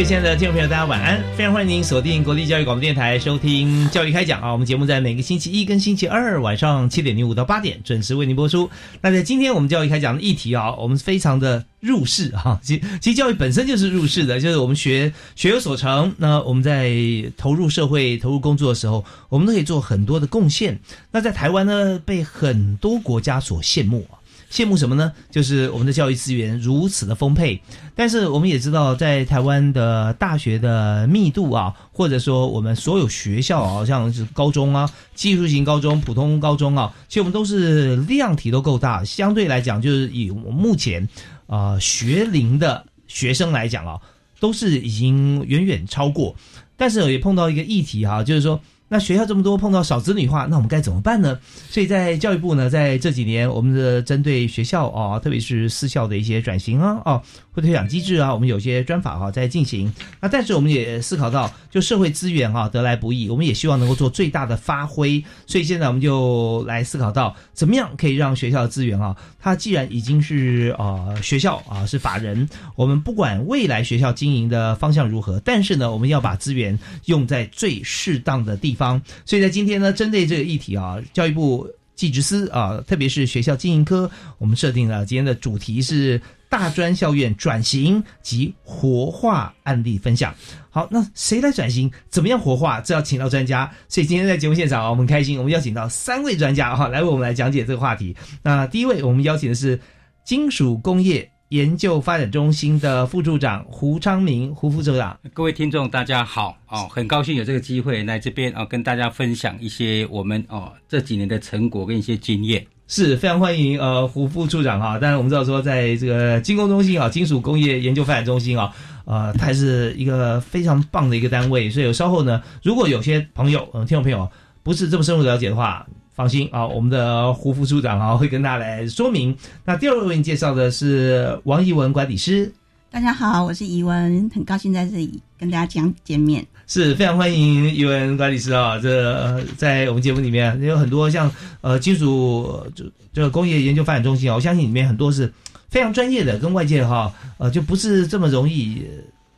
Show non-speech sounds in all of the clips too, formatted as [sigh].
位亲爱的听众朋友，大家晚安！非常欢迎您锁定国立教育广播电台收听《教育开讲》啊，我们节目在每个星期一跟星期二晚上七点零五到八点准时为您播出。那在今天我们教育开讲的议题啊，我们非常的入世哈，其其实教育本身就是入世的，就是我们学学有所成，那我们在投入社会、投入工作的时候，我们都可以做很多的贡献。那在台湾呢，被很多国家所羡慕啊。羡慕什么呢？就是我们的教育资源如此的丰沛，但是我们也知道，在台湾的大学的密度啊，或者说我们所有学校啊，像是高中啊、技术型高中、普通高中啊，其实我们都是量体都够大，相对来讲，就是以我目前啊学龄的学生来讲啊，都是已经远远超过，但是也碰到一个议题哈，就是说。那学校这么多，碰到少子女化，那我们该怎么办呢？所以在教育部呢，在这几年，我们的针对学校啊，特别是私校的一些转型啊，哦，或推广机制啊，我们有些专法啊在进行。那但是我们也思考到，就社会资源啊得来不易，我们也希望能够做最大的发挥。所以现在我们就来思考到，怎么样可以让学校的资源啊，它既然已经是啊学校啊是法人，我们不管未来学校经营的方向如何，但是呢，我们要把资源用在最适当的地方。方，所以在今天呢，针对这个议题啊，教育部技职司啊，特别是学校经营科，我们设定了今天的主题是大专校院转型及活化案例分享。好，那谁来转型？怎么样活化？这要请到专家。所以今天在节目现场啊，我们开心，我们邀请到三位专家哈，来为我们来讲解这个话题。那第一位，我们邀请的是金属工业。研究发展中心的副处长胡昌明，胡副处长，各位听众大家好，哦，很高兴有这个机会来这边哦，跟大家分享一些我们哦这几年的成果跟一些经验，是非常欢迎呃胡副处长哈。当然我们知道说，在这个金工中心啊，金属工业研究发展中心啊，呃，它是一个非常棒的一个单位，所以稍后呢，如果有些朋友嗯听众朋友不是这么深入了解的话。放心啊，我们的胡副处长啊会跟大家来说明。那第二位为您介绍的是王怡文管理师。大家好，我是怡文，很高兴在这里跟大家讲见面。是非常欢迎怡文管理师啊！这在我们节目里面有很多像呃金属这这个工业研究发展中心啊，我相信里面很多是非常专业的，跟外界哈呃就不是这么容易。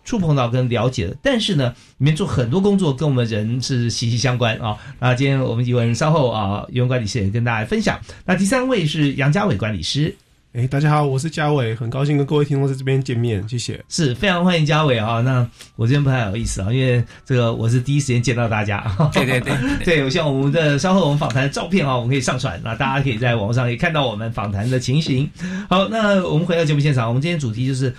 触碰到跟了解的，但是呢，里面做很多工作跟我们人是息息相关啊。那今天我们一文稍后啊，一文管理师也跟大家分享。那第三位是杨家伟管理师。哎，大家好，我是嘉伟，很高兴跟各位听众在这边见面，谢谢。是非常欢迎嘉伟啊。那我今天不太好意思啊，因为这个我是第一时间见到大家。对 [laughs] 对对，对，我希望我们的稍后我们访谈的照片啊，我们可以上传，那大家可以在网络上可以看到我们访谈的情形。好，那我们回到节目现场，我们今天主题就是。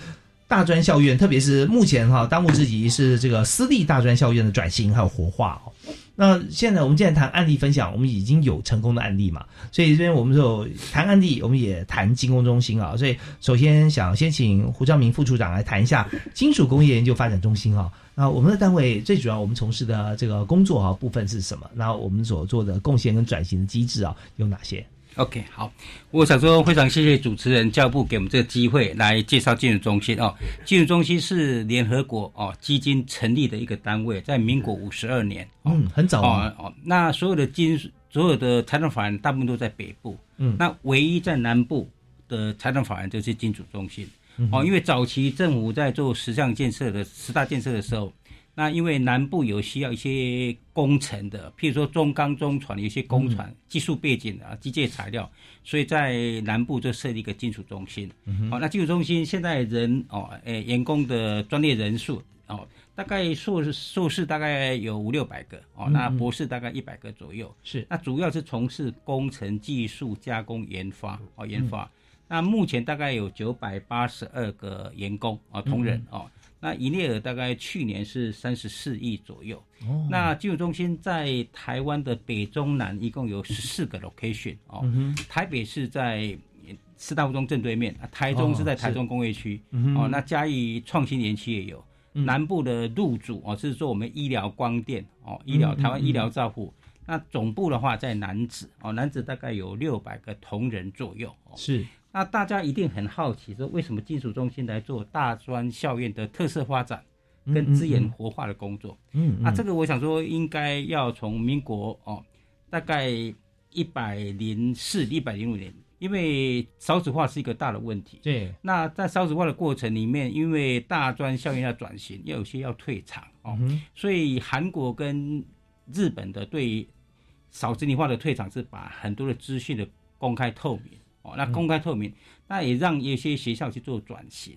大专校院，特别是目前哈，当务之急是这个私立大专校院的转型还有活化哦。那现在我们既然谈案例分享，我们已经有成功的案例嘛，所以这边我们就谈案例，我们也谈精工中心啊。所以首先想先请胡兆明副处长来谈一下金属工业研究发展中心啊。那我们的单位最主要我们从事的这个工作啊部分是什么？那我们所做的贡献跟转型的机制啊有哪些？OK，好，我想说非常谢谢主持人教育部给我们这个机会来介绍金融中心哦。金融中心是联合国哦基金成立的一个单位，在民国五十二年，嗯，很早哦哦。那所有的金所有的财政法人大部分都在北部，嗯，那唯一在南部的财政法人就是金主中心，哦，因为早期政府在做十项建设的十大建设的时候，那因为南部有需要一些工程的，譬如说中钢、中船有一些工船、技术背景啊、机械材料，所以在南部就设立一个金属中心。好、那金属中心现在人哦，诶，员工的专业人数哦，大概硕士硕士大概有五六百个哦，那博士大概一百个左右。是那主要是从事工程技术加工研发哦，研发。那目前大概有九百八十二个员工啊，同仁哦。那营业额大概去年是三十四亿左右。哦那金融中心在台湾的北中南一共有十四个 location 哦。嗯台北是在四大附中正对面，啊台中是在台中工业区嗯哦。那嘉义创新园区也有。南部的入主哦，是做我们医疗光电哦，医疗嗯台湾医疗照护。那总部的话在南子哦，南子大概有六百个同仁左右哦。是那大家一定很好奇，说为什么金属中心来做大专校院的特色发展跟资源活化的工作？嗯啊，这个我想说，应该要从民国哦，大概一百零四、一百零五年，因为少子化是一个大的问题。对。那在少子化的过程里面，因为大专校院要转型，要有些要退场哦，所以韩国跟日本的对于少子女化的退场是把很多的资讯的公开透明哦，那公开透明，那也让有些学校去做转型。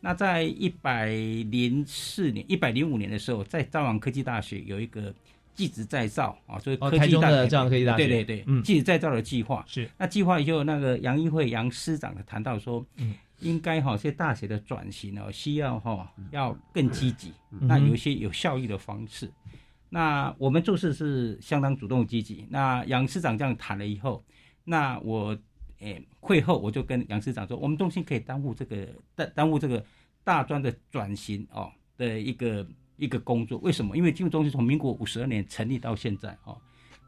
那在一百零四年、一百零五年的时候，在朝阳科技大学有一个技职再造啊，就是哦台中科技大学的朝阳科技大学对对对，嗯。技职再造的计划是。那计划以后，那个杨议会杨师长的谈到说，嗯。应该哈，这大学的转型哦，需要哈要更积极，嗯。那有一些有效益的方式。那我们做事是相当主动积极。那杨师长这样谈了以后，那我诶会后我就跟杨市长说，我们中心可以耽误这个耽耽误这个大专的转型哦的一个一个工作。为什么？因为金融中心从民国五十二年成立到现在哦，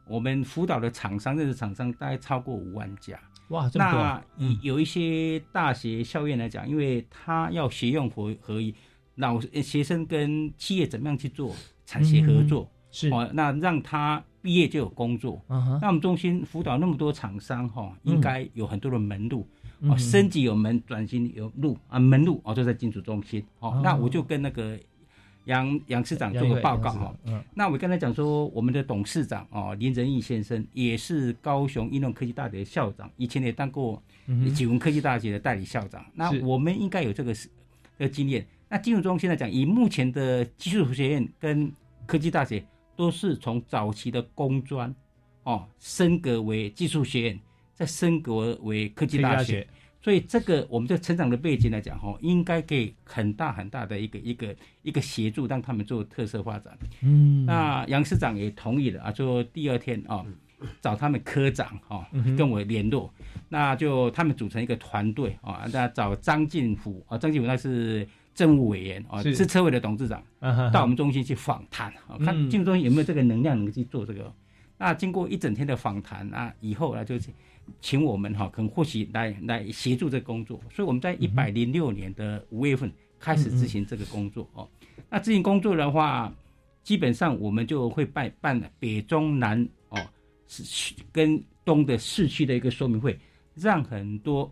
我们辅导的厂商认识厂商大概超过五万家。哇这么多那啊以有一些大学校院来讲，因为他要学用合合一，老呃学生跟企业怎么样去做产学合作，是哦，那让他毕业就有工作。那我们中心辅导那么多厂商哈、嗯应该有很多的门路。嗯哦，升级有门，转型有路啊，门路哦都在金属中心。哦，哦那我就跟那个杨杨市长做个报告哈、嗯那我跟他讲说，我们的董事长哦林仁义先生也是高雄应用科技大学的校长，以前也当过启文科技大学的代理校长。那我们应该有这个这个经验。那金融中心来讲，以目前的技术学院跟科技大学都是从早期的工专哦升格为技术学院，再升格为科技大学。所以这个我们的成长的背景来讲，哈，应该给很大很大的一个一个一个协助，让他们做特色发展。嗯那杨市长也同意了啊，就第二天啊，找他们科长啊跟我联络，那就他们组成一个团队啊，那找张进福啊，张进福那是政务委员啊，是是车委的董事长，到我们中心去访谈啊，看嗯金融中心有没有这个能量能够去做这个。那经过一整天的访谈啊，以后呢就是请我们哈，可能或许来来协助这个工作。所以我们在一百零六年的五月份开始执行这个工作哦。那执行工作的话，基本上我们就会办办北中南哦，是跟东的市区的一个说明会，让很多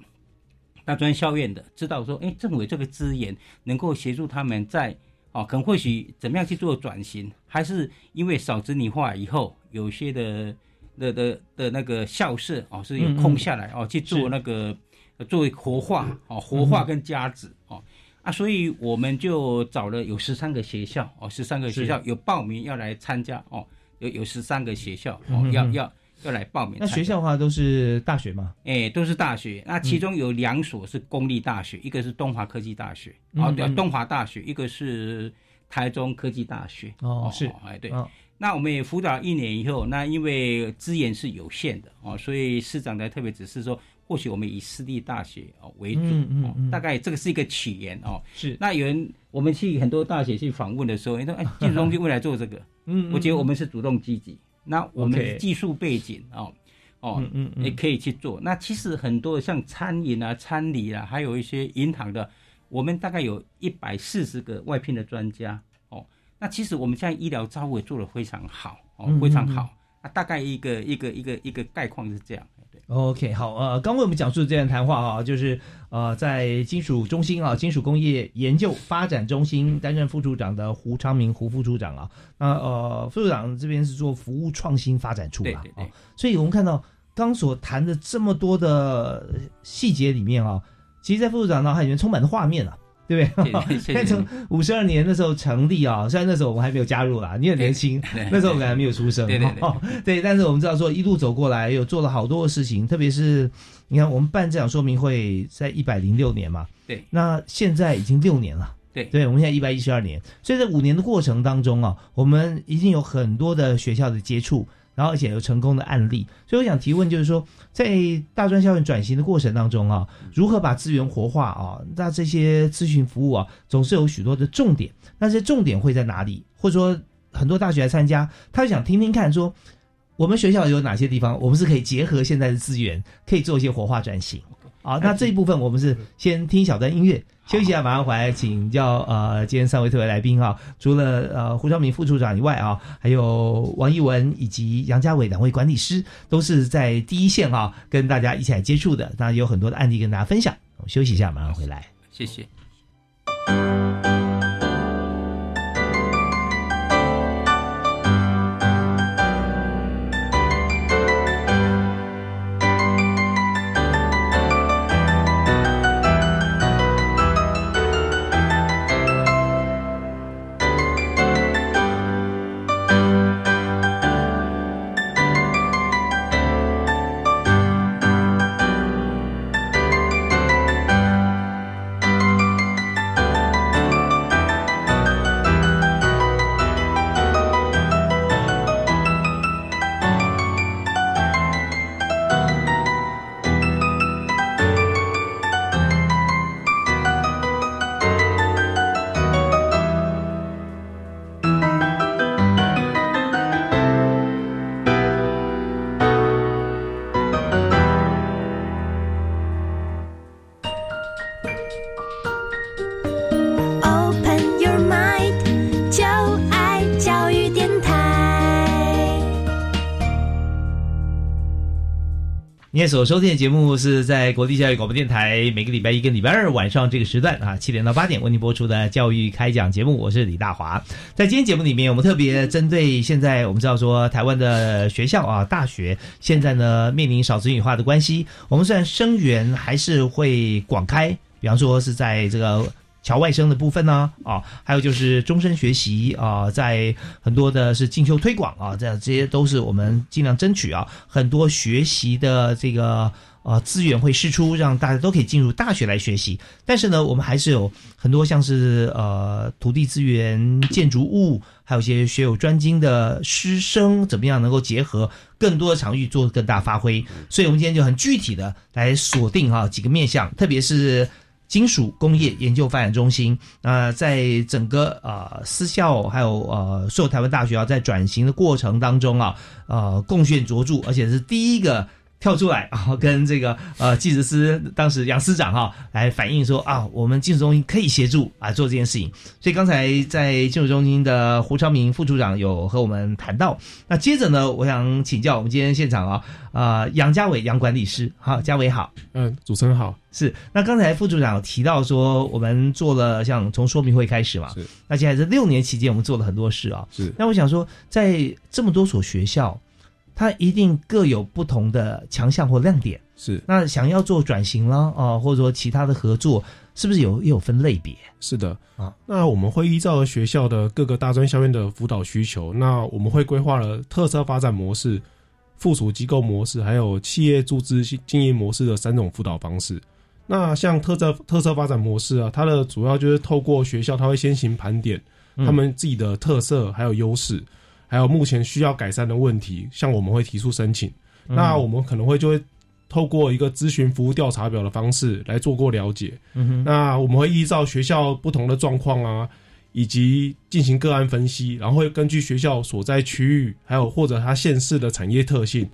大专校院的知道说，哎，政委这个资源能够协助他们在哦，可能或许怎么样去做转型，还是因为少子女化以后，有些的的的的那个校舍哦是有空下来哦去做那个呃作为活化哦活化跟加值哦。啊，所以我们就找了有十三个学校哦，十三个学校有报名要来参加哦，有有十三个学校哦嗯。要要要来报名。那学校的话都是大学吗？哎，都是大学。那其中有两所是公立大学，一个是东华科技大学，嗯哦，对嗯，东华大学，一个是台中科技大学。哦是哎，对。哦那我们也辅导一年以后，那因为资源是有限的哦，所以市长呢特别指示说，或许我们以私立大学哦为主，嗯嗯嗯哦，大概这个是一个起源哦。是那有人我们去很多大学去访问的时候，人说哎，金融中心未来做这个，嗯我觉得我们是主动积极。那我们技术背景哦哦嗯嗯嗯也可以去做。那其实很多像餐饮啊、餐礼啊，还有一些银行的，我们大概有一百四十个外聘的专家哦。那其实我们现在医疗照护也做得非常好哦嗯，非常好。啊，大概一个一个一个一个概况是这样。对，OK，好，呃，刚为我们讲述的这段谈话啊，就是呃，在金属中心啊，金属工业研究发展中心担任副处长的胡昌明胡副处长啊，那呃，副处长这边是做服务创新发展处啊，对对对哦所以我们看到刚所谈的这么多的细节里面啊，其实，在副处长脑海里面充满了画面啊。对不对？谢谢谢谢 [laughs] 看从五十二年那时候成立啊，虽然那时候我们还没有加入啦，你很年轻，[laughs] 对那时候我们还没有出生，对对对哦。对，但是我们知道说一路走过来，有做了好多的事情，特别是你看我们办这场说明会在一百零六年嘛，对，那现在已经六年了。对。对，我们现在一百一十二年，所以在五年的过程当中啊，我们已经有很多的学校的接触，然后而且有成功的案例。所以我想提问，就是说，在大专校园转型的过程当中啊，如何把资源活化啊？那这些咨询服务啊，总是有许多的重点。那这些重点会在哪里？或者说，很多大学来参加，他想听听看说。我们学校有哪些地方，我们是可以结合现在的资源，可以做一些活化转型啊？那这一部分我们是 [laughs] 先听一小段音乐，休息一下，马上回来请教呃今天三位特别来宾啊，除了呃胡昭明副处长以外啊，还有王一文以及杨家伟两位管理师，都是在第一线啊，跟大家一起来接触的，当然有很多的案例跟大家分享。我们休息一下，马上回来。谢谢。你现在所收听的节目是在国立教育广播电台每个礼拜一跟礼拜二晚上这个时段啊七点到八点为您播出的教育开讲节目，我是李大华。在今天节目里面，我们特别针对现在我们知道说台湾的学校啊大学现在呢面临少子女化的关系，我们虽然生源还是会广开，比方说是在这个。侨外生的部分呢，啊，还有就是终身学习啊，在很多的是进修推广啊，这样这些都是我们尽量争取啊，很多学习的这个呃资源会释出，让大家都可以进入大学来学习。但是呢，我们还是有很多像是呃土地资源、建筑物，还有一些学有专精的师生，怎么样能够结合更多的场域做更大发挥？所以我们今天就很具体的来锁定啊、几个面向，特别是。金属工业研究发展中心，呃，在整个呃私校还有呃所有台湾大学啊，在转型的过程当中啊，呃贡献卓著，而且是第一个跳出来啊，跟这个呃技职司当时杨司长哈、来反映说啊，我们技术中心可以协助啊做这件事情。所以刚才在技术中心的胡超明副处长有和我们谈到，那接着呢，我想请教我们今天现场啊，呃杨家伟杨管理师，好，家伟好。嗯，主持人好，是，那刚才副处长有提到说，我们做了像从说明会开始嘛，是那接下来这六年期间，我们做了很多事啊。是那我想说，在这么多所学校，它一定各有不同的强项或亮点。是那想要做转型啦，啊、或者说其他的合作，是不是有也有分类别？是的啊。那我们会依照学校的各个大专校院的辅导需求，那我们会规划了特色发展模式、附属机构模式，还有企业注资经营模式的三种辅导方式。那像特色特色发展模式啊，它的主要就是透过学校，它会先行盘点嗯他们自己的特色还有优势，还有目前需要改善的问题，像我们会提出申请。嗯那我们可能会就会透过一个咨询服务调查表的方式来做过了解。嗯哼，那我们会依照学校不同的状况啊，以及进行个案分析，然后会根据学校所在区域，还有或者它县市的产业特性，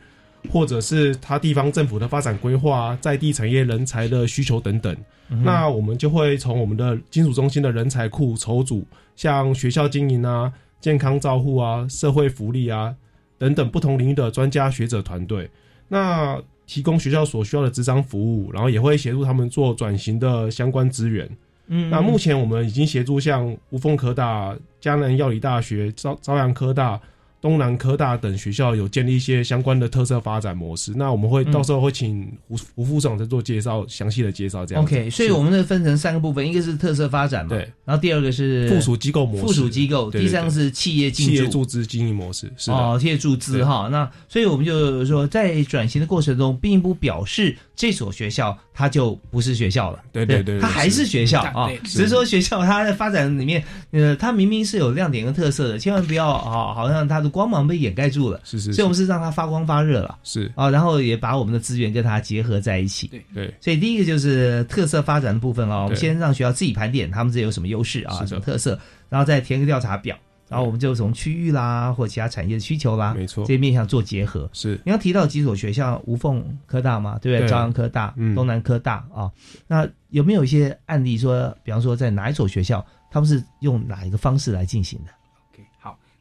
或者是它地方政府的发展规划啊、在地产业人才的需求等等。嗯那我们就会从我们的金属中心的人才库筹组，像学校经营啊、健康照护啊、社会福利啊等等不同领域的专家学者团队，那提供学校所需要的职商服务，然后也会协助他们做转型的相关资源。嗯那目前我们已经协助像无缝科大、江南药理大学、朝朝阳科大、东南科大等学校有建立一些相关的特色发展模式。那我们会嗯。到时候会请胡胡副长再做介绍，详细的介绍这样。OK，所以我们这分成三个部分，一个是特色发展嘛，对，然后第二个是附属机构模式。附属机构，第三个是企业进企业注资经营模式，是的，哦，企业注资哈。那所以我们就说，在转型的过程中，并不表示这所学校它就不是学校了，对对对对它还是学校啊对，只是说学校它在发展里面，呃，它明明是有亮点跟特色的，千万不要啊，好像它的光芒被掩盖住了。是是所以我们是让它发光发热了。是，啊，然后也把我们的资源跟它结合在一起。对。对。所以第一个就是特色发展的部分啊，我们先让学校自己盘点他们这有什么优势啊，什么特色，然后再填个调查表，然后我们就从区域啦或其他产业的需求啦，没错。这些面向做结合。是。你刚提到几所学校，无缝科大嘛，对不对？对。朝阳科大、嗯。东南科大啊，那有没有一些案例说，比方说在哪一所学校，他们是用哪一个方式来进行的？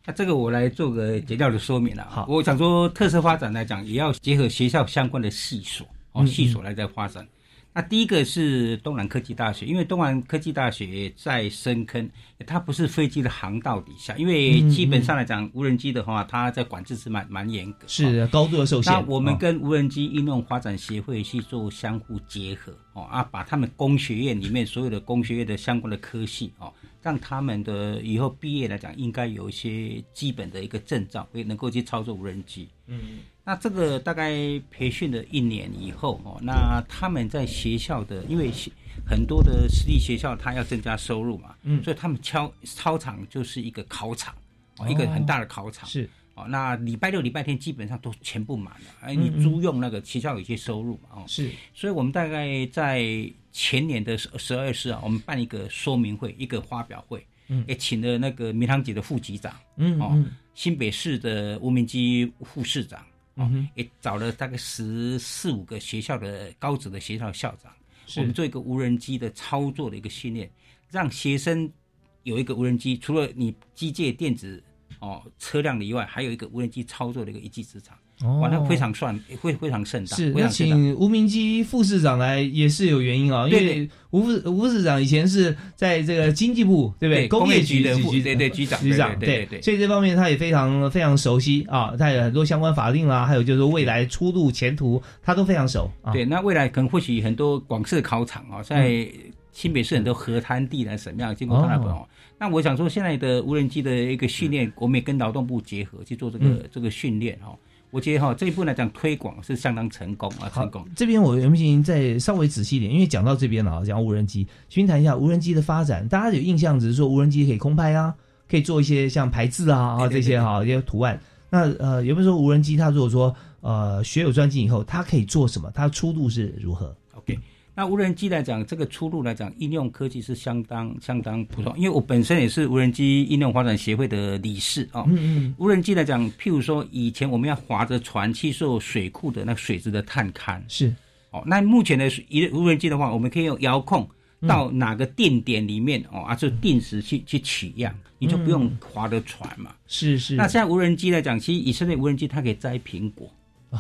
那这个我来做个简要的说明了。好我想说特色发展来讲，也要结合学校相关的系所哦，嗯系所来在发展。那第一个是东南科技大学，因为东南科技大学在深坑，它不是飞机的航道底下，因为嗯基本上来讲，无人机的话，它在管制是蛮蛮严格。哦是高度的受限。那我们哦跟无人机应用发展协会去做相互结合哦啊，把他们工学院里面所有的工学院的相关的科系哦，让他们的以后毕业来讲，应该有一些基本的一个证照，也能够去操作无人机。嗯，那这个大概培训了一年以后哦，那他们在学校的，因为很多的私立学校他要增加收入嘛，嗯。所以他们操操场就是一个考场哦，一个很大的考场。是。哦，那礼拜六、礼拜天基本上都全部满了，哎，嗯你租用那个学校有一些收入嘛，哦，是。所以我们大概在前年的十十二月四号，我们办一个说明会，一个发表会，嗯。也请了那个民航局的副局长，哦嗯嗯。新北市的无名机副市长，嗯哼。也找了大概十四五个学校的高职的学校校长，我们做一个无人机的操作的一个训练，让学生有一个无人机，除了你机械电子哦车辆的以外，还有一个无人机操作的一个一技之长，哦哇，那非常算会非常盛大，是。请吴明基副市长来也是有原因啊，因为吴副吴市长以前是在这个经济部，对不对？对工业局局的副局对对局长局长对对所以这方面他也非常非常熟悉啊，他有很多相关法令啦，还有就是未来出路前途，他都非常熟啊。对，那未来可能或许很多广设考场啊，在新北市很多河滩地呢，什么样经过他那边哦。那我想说，现在的无人机的一个训练，我们也跟劳动部结合去做这个、嗯这个训练哈。我觉得哈这一步来讲推广是相当成功啊，成功。，这边我能不能再稍微仔细一点？因为讲到这边了啊，讲无人机，先谈一下无人机的发展。大家有印象只是说无人机可以空拍啊，可以做一些像排字啊啊这些哈一些图案。那呃，有没有说无人机它如果说呃学有专精以后，它可以做什么？它的出路是如何？那无人机来讲，这个出路来讲，应用科技是相当相当普通。因为我本身也是无人机应用发展协会的理事哦。嗯嗯无人机来讲，譬如说以前我们要划着船去做水库的那个水质的探勘，是哦，那目前的一无人机的话，我们可以用遥控到哪个定点里面、哦，啊，就定时去去取样，你就不用划着船嘛。是是。那现在无人机来讲，其实以色列无人机它可以摘苹果，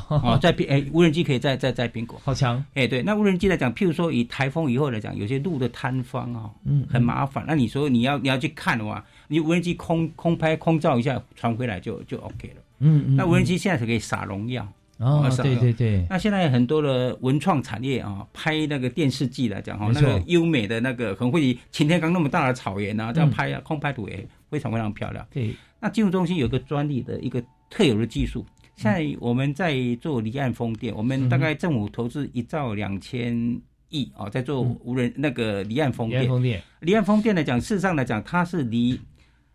哦，在苹哎，无人机可以在在在苹果。好强，哎，对，那无人机来讲，譬如说以台风以后来讲，有些路的塌方哦，嗯很麻烦。那你说你要你要去看的话，你无人机空空拍空照一下，传回来就就 OK 了。嗯嗯。那无人机现在是可以撒农药。哦，撒对对对，那现在很多的文创产业啊，拍那个电视剧来讲哈，那个优美的那个，可能会以擎天岗那么大的草原啊，这样拍啊，空拍图也非常非常漂亮。对，那金融中心有个专利的一个特有的技术，现在我们在做离岸风电，我们大概政府投资一兆两千亿啊，在做无人那个离岸风电。延风电。离岸风电来讲，事实上来讲，它是离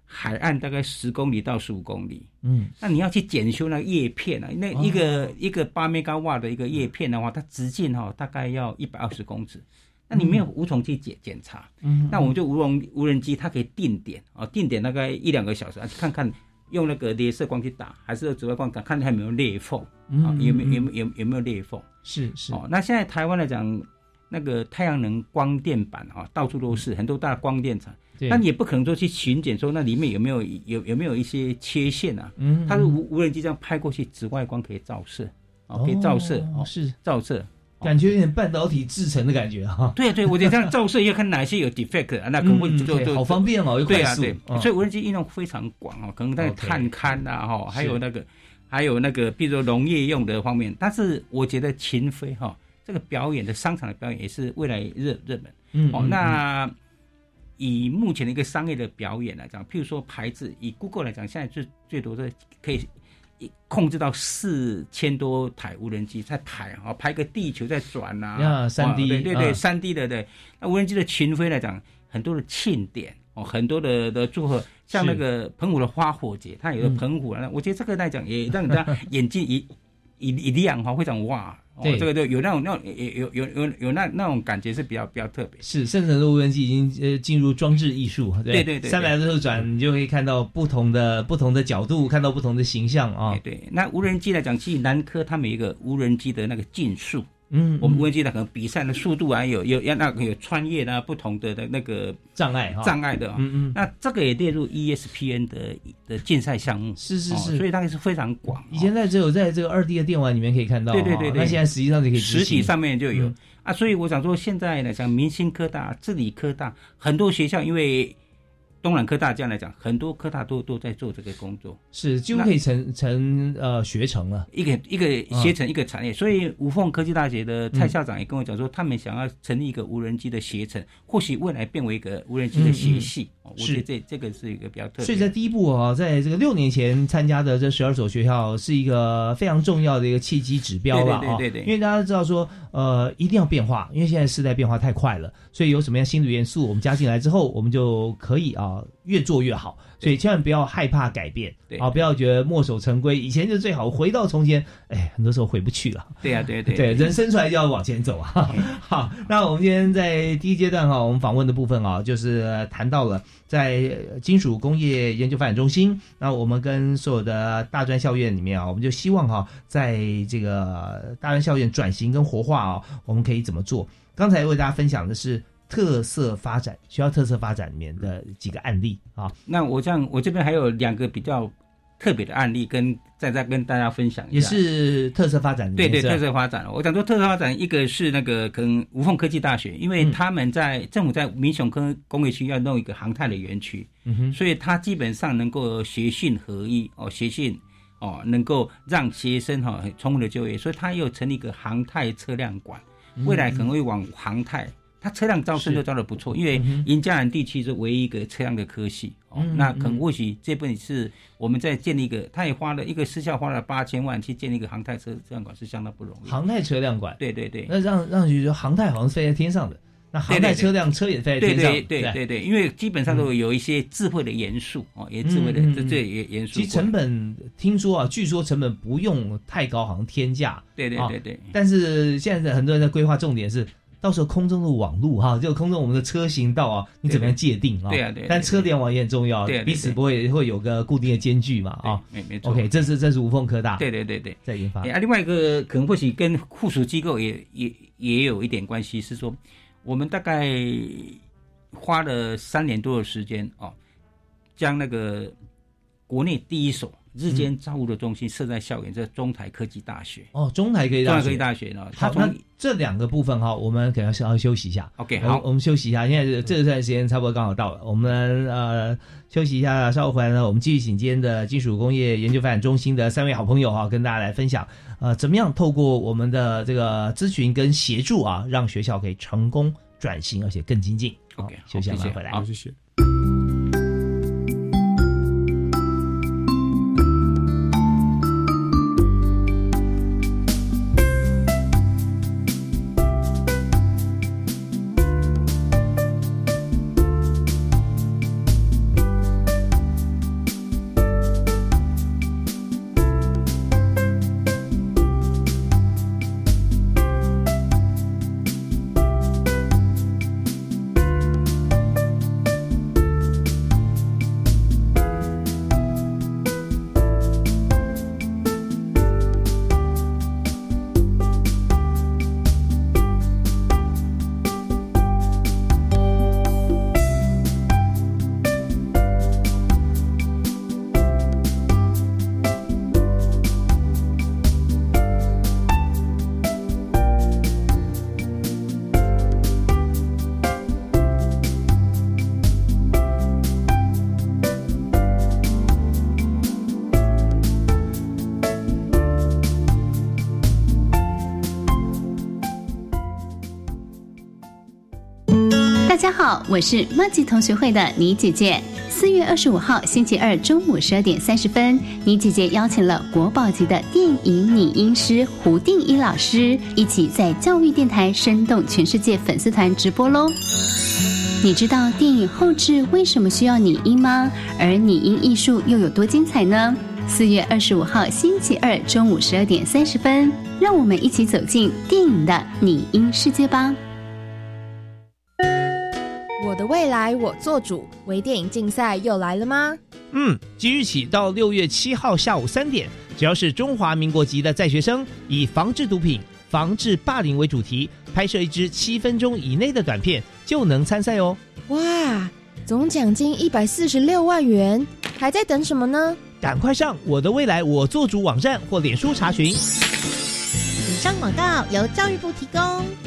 海岸大概十公里到十五公里。嗯。那你要去检修那个叶片啊，那一个、一个八 mega 瓦的一个叶片的话，它直径哈、大概要一百二十公尺，那你没有无从去检检查，嗯，那我们就无人无人机它可以定点啊，定点大概一两个小时啊，看看用那个镭射光去打，还是用紫外光打，看它有没有裂缝啊，嗯有没有有有有有没有裂缝是是哦。那现在台湾来讲，那个太阳能光电板啊，到处都是很多大光电厂，对那你也不可能说去巡检说那里面有没有有有没有一些缺陷啊？嗯，它是无无人机这样拍过去，紫外光可以照射，哦，可以照射，哦，哦是照射。感觉有点半导体制成的感觉哈。对啊，对，我觉得这样照射要看哪些有 defect，啊那可能会嗯就好方便哦，又快速。对啊对，嗯所以无人机应用非常广哦，可能在探勘呐哈，还有那个还有那个，比如说农业用的方面，但是我觉得秦飞哈这个表演的商场的表演也是未来热热门哦。那以目前的一个商业的表演来讲，譬如说牌子，以 Google 来讲，现在最最多的可以控制到四千多台无人机在台啊，拍个地球在转啊，三 D 对对对，啊三 D 的对。那无人机的群飞来讲，很多的庆典哦，很多的的祝贺，像那个澎湖的花火节，它有个嗯澎湖啊，我觉得这个来讲也让人家 [laughs] 眼睛一一一亮哈，非常哇。哦对，这个就有那种那种有有有有有那那种感觉是比较比较特别。是，甚至很多无人机已经呃进入装置艺术，对对对三百六十度转，你就可以看到不同的不同的角度，看到不同的形象啊哎。对，那无人机来讲，其实南科他们一个无人机的那个竞速，嗯，我们无人机的可能比赛的速度啊，有有要那个有穿越啊，不同的的那个障碍，障碍的、哦。嗯嗯，那这个也列入 ESPN 的的竞赛项目，哦是是是。所以它也是非常广、哦。以前在只有在这个二 D 的电玩里面可以看到，对对对对。那现在实际上就可以实体上面就有、嗯。啊，所以我想说，现在呢，像明星科大、治理科大，很多学校因为东南科大这样来讲，很多科大都都在做这个工作。是几乎可以成成呃学成了。一个一个学成一个产业，所以无缝科技大学的蔡校长也跟我讲说，他们想要成立一个无人机的携程，或许未来变为一个无人机的协系。哦我觉得这这个是一个比较特别。所以在第一步啊，在这个六年前参加的这十二所学校，是一个非常重要的一个契机指标了啊。对对对对对因为大家知道说，呃，一定要变化，因为现在时代变化太快了，所以有什么样新的元素我们加进来之后，我们就可以啊越做越好。所以千万不要害怕改变对啊，不要觉得墨守成规，以前就最好，回到从前，哎，很多时候回不去了。对呀、对对对，人生出来就要往前走啊。[laughs] 好，那我们今天在第一阶段哈，我们访问的部分啊，就是呃谈到了在呃金属工业研究发展中心，那我们跟所有的大专校院里面啊，我们就希望哈，在这个大专校院转型跟活化啊，我们可以怎么做？刚才为大家分享的是特色发展学校特色发展里面的几个案例啊，那我这样，我这边还有两个比较特别的案例跟再再跟大家分享一也下。是特色发展对对特色发展，我讲说特色发展，一个是那个跟无缝科技大学，因为嗯。他们在、政府在民雄科工业区要弄一个航太的园区，嗯哼，所以它基本上能够学训合一哦，学训哦能够让学生哈、很充分的就业，所以他又成立一个航太车辆馆，未来可能会往航太。它车辆招生就招的不错，因为银江南地区是唯一一个车辆的科系那可能或许这部分是我们在建立一个，他也花了一个私校花了八千万去建立一个航太车车辆馆，是相当不容易。航太车辆馆，对对对，那让让你觉得航太好像是飞在天上的，那航太车辆车也飞在对天上，对对对对，因为基本上都有一些智慧的元素哦，也智慧的这这也元素。其实成本听说啊，据说成本不用太高，好像天价。对对啊对对。但是现在很多人在规划重点是，到时候空中的网路哈，就空中我们的车行道啊，你怎么样界定啊？对啊对啊但车联网也很重要，对彼此不会会有个固定的间距嘛啊。没没错。OK，这是这是无缝科大对对对对。在研发哎啊，另外一个可能或许跟附属机构也也也有一点关系，是说我们大概花了三年多的时间哦，将那个国内第一所日间照顾的中心设在校园，这中台科技大学。哦，中台科技大学中台科技。大学呢，它好，那从这两个部分哈，我们可能稍微休息一下。OK 好我我们休息一下，现在是这段时间差不多刚好到了，我们呃休息一下，稍后回来呢，我们继续请今天的金属工业研究发展中心的三位好朋友哈，跟大家来分享呃怎么样透过我们的这个咨询跟协助啊，让学校可以成功转型，而且更精进。OK，休息一下好谢谢回来。好，谢谢。我是麦吉同学会的倪姐姐。四月二十五号星期二中午十二点三十分，倪姐姐邀请了国宝级的电影拟音师胡定一老师，一起在教育电台生动全世界粉丝团直播喽。你知道电影后置为什么需要拟音吗？而拟音艺术又有多精彩呢？四月二十五号星期二中午十二点三十分，让我们一起走进电影的拟音世界吧。未来我做主，微电影竞赛又来了吗？嗯，即日起到六月七号下午三点，只要是中华民国籍的在学生，以防治毒品、防治霸凌为主题，拍摄一支七分钟以内的短片，就能参赛哦。哇，总奖金一百四十六万元，还在等什么呢？赶快上我的未来我做主网站或脸书查询。以上广告由教育部提供。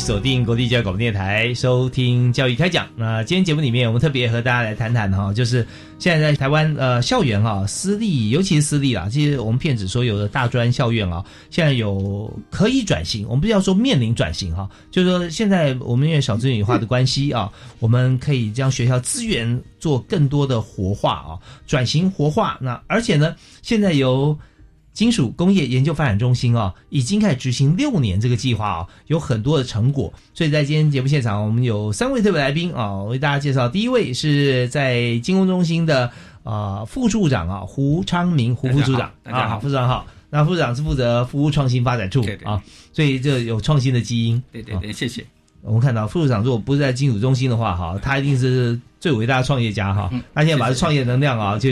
锁定国立教育广播电台，收听教育开讲。那今天节目里面，我们特别和大家来谈谈哈，就是现在在台湾呃校园哈，私立尤其是私立啦，其实我们骗子说有的大专校院啊，现在有可以转型，我们不要说面临转型哈，就是说现在我们因为少子女化的关系啊，我们可以将学校资源做更多的活化啊，转型活化。那而且呢，现在有。金属工业研究发展中心啊，已经开始执行六年这个计划啊，有很多的成果。所以在今天节目现场，我们有三位特别来宾啊，我为大家介绍。第一位是在金工中心的啊、副处长啊，胡昌明胡副处长，大家好啊，副处长好。那副处长是负责服务创新发展处对对啊，所以这有创新的基因。对对对，谢谢。我们看到副处长如果不是在金属中心的话，哈，他一定是最伟大的创业家哈。嗯他现在把谢谢创业能量啊，就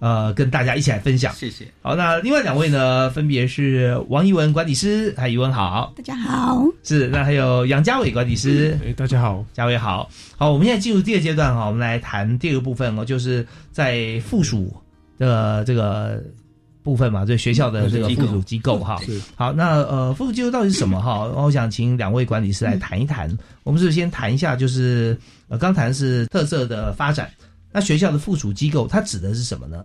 呃跟大家一起来分享。谢谢。好，那另外两位呢，分别是王一文管理师，还有一文好，大家好，是那还有杨家伟管理师，哎，大家好，家伟好。好，我们现在进入第二阶段哈，我们来谈第二个部分哦，就是在附属的这个部分嘛，对学校的这个附属机构哈。是好，那呃，附属机构到底是什么 [laughs] 哈？我想请两位管理师来谈一谈。我们是先谈一下，就是呃，刚谈是特色的发展，那学校的附属机构它指的是什么呢？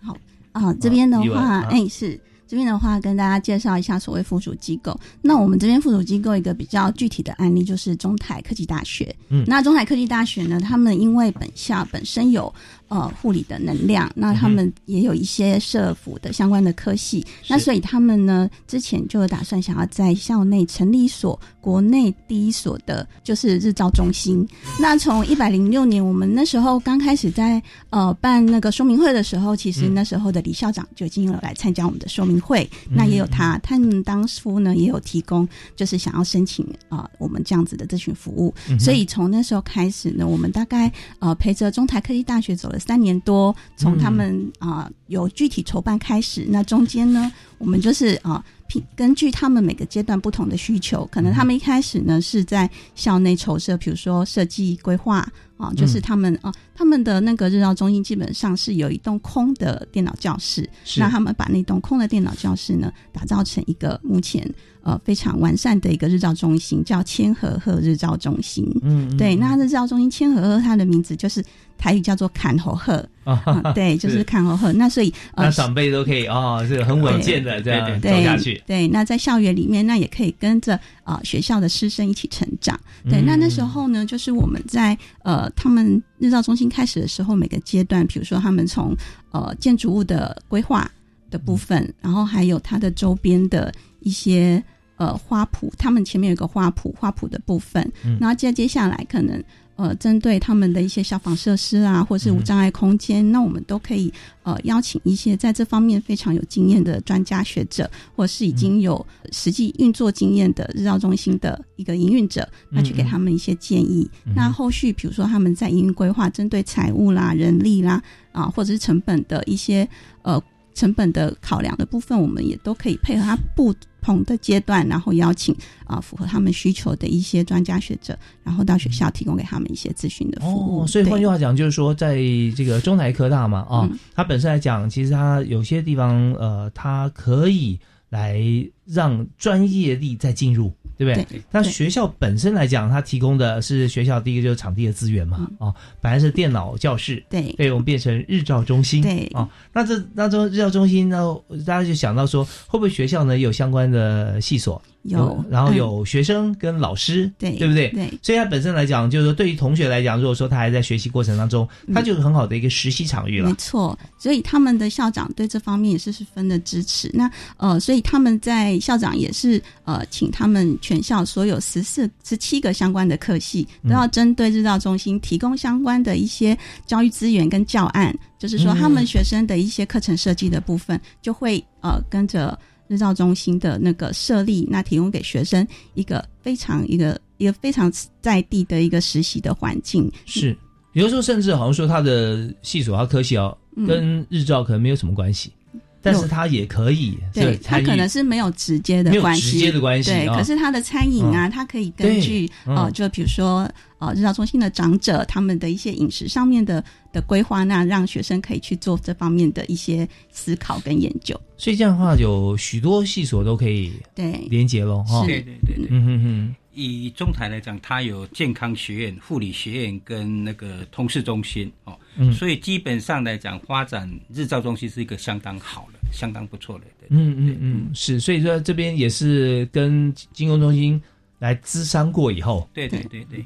好啊，这边的话，啊哎、是这边的话，跟大家介绍一下所谓附属机构。那我们这边附属机构一个比较具体的案例就是中台科技大学。嗯那中台科技大学呢，他们因为本校本身有呃护理的能量，那他们也有一些社服的相关的科系，那所以他们呢之前就有打算想要在校内成立一所国内第一所的，就是日照中心。那从一百零六年，我们那时候刚开始在呃办那个说明会的时候，其实嗯。那时候的李校长就已经有来参加我们的说明会，那也有他，他们当初呢也有提供，就是想要申请啊、呃我们这样子的咨询服务，嗯所以从那时候开始呢，我们大概呃陪着中台科技大学走了三年多，从他们啊、有具体筹办开始，那中间呢，我们就是啊。拼根据他们每个阶段不同的需求，可能他们一开始呢是在校内筹设，比如说设计规划啊，就是嗯。他们啊，他们的那个日照中心基本上是有一栋空的电脑教室，是。那他们把那栋空的电脑教室呢打造成一个目前呃非常完善的一个日照中心，叫千和鹤日照中心。嗯，对，那日照中心千和鹤它的名字就是台语叫做坎侯鹤，啊，对，就是坎侯鹤。那所以呃那长辈都可以哦，这个很稳健的这样走下去。对，那在校园里面，那也可以跟着啊、呃学校的师生一起成长。对，嗯那那时候呢，就是我们在呃他们日照中心开始的时候，每个阶段，比如说他们从呃建筑物的规划的部分，然后还有它的周边的一些呃花圃，他们前面有个花圃，花圃的部分，嗯然后接接下来可能。呃，针对他们的一些消防设施啊，或是无障碍空间，那我们都可以呃邀请一些在这方面非常有经验的专家学者，或是已经有实际运作经验的日照中心的一个营运者，那去给他们一些建议。嗯。那后续比如说他们在营运规划，针对财务啦、人力啦啊，或者是成本的一些呃成本的考量的部分，我们也都可以配合他不同的阶段，然后邀请啊符合他们需求的一些专家学者，然后到学校提供给他们一些咨询的服务。哦，所以换句话讲，就是说，在这个中台科大嘛，啊、嗯。它本身来讲，其实它有些地方，呃，它可以来让专业力再进入，对不对？那学校本身来讲，它提供的是学校第一个就是场地的资源嘛，啊、本来是电脑教室，嗯对对，我们变成日照中心，对啊、那这那这日照中心呢，大家就想到说，会不会学校呢有相关的系所？有然后嗯有学生跟老师，对对不对？对所以它本身来讲，就是说对于同学来讲，如果说他还在学习过程当中，他就是很好的一个实习场域了没。错，所以他们的校长对这方面也是十分的支持。那呃，所以他们在校长也是呃，请他们全校所有十四、十七个相关的科系都要针对日照中心提供相关的一些教育资源跟教案，就是说嗯他们学生的一些课程设计的部分，就会呃跟着。日照中心的那个设立，那提供给学生一个非常一个一个非常在地的一个实习的环境。是，有的时候甚至好像说他的系所、他科系哦，嗯跟日照可能没有什么关系，但是它也可以对这个参与他可能是没有直接的没有关系，直接的关系对，啊可是它的餐饮啊，嗯他可以根据呃，就比如说呃，日照中心的长者他们的一些饮食上面的的规划，那让学生可以去做这方面的一些思考跟研究。所以这样的话，有许多系所都可以对连接喽，哈。对对对对。嗯哼哼。以中台来讲，它有健康学院、护理学院跟那个通识中心哦，嗯。所以基本上来讲，发展日照中心是一个相当好的、相当不错的。对。嗯嗯嗯，是，所以说这边也是跟金融中心来咨商过以后，对对对对，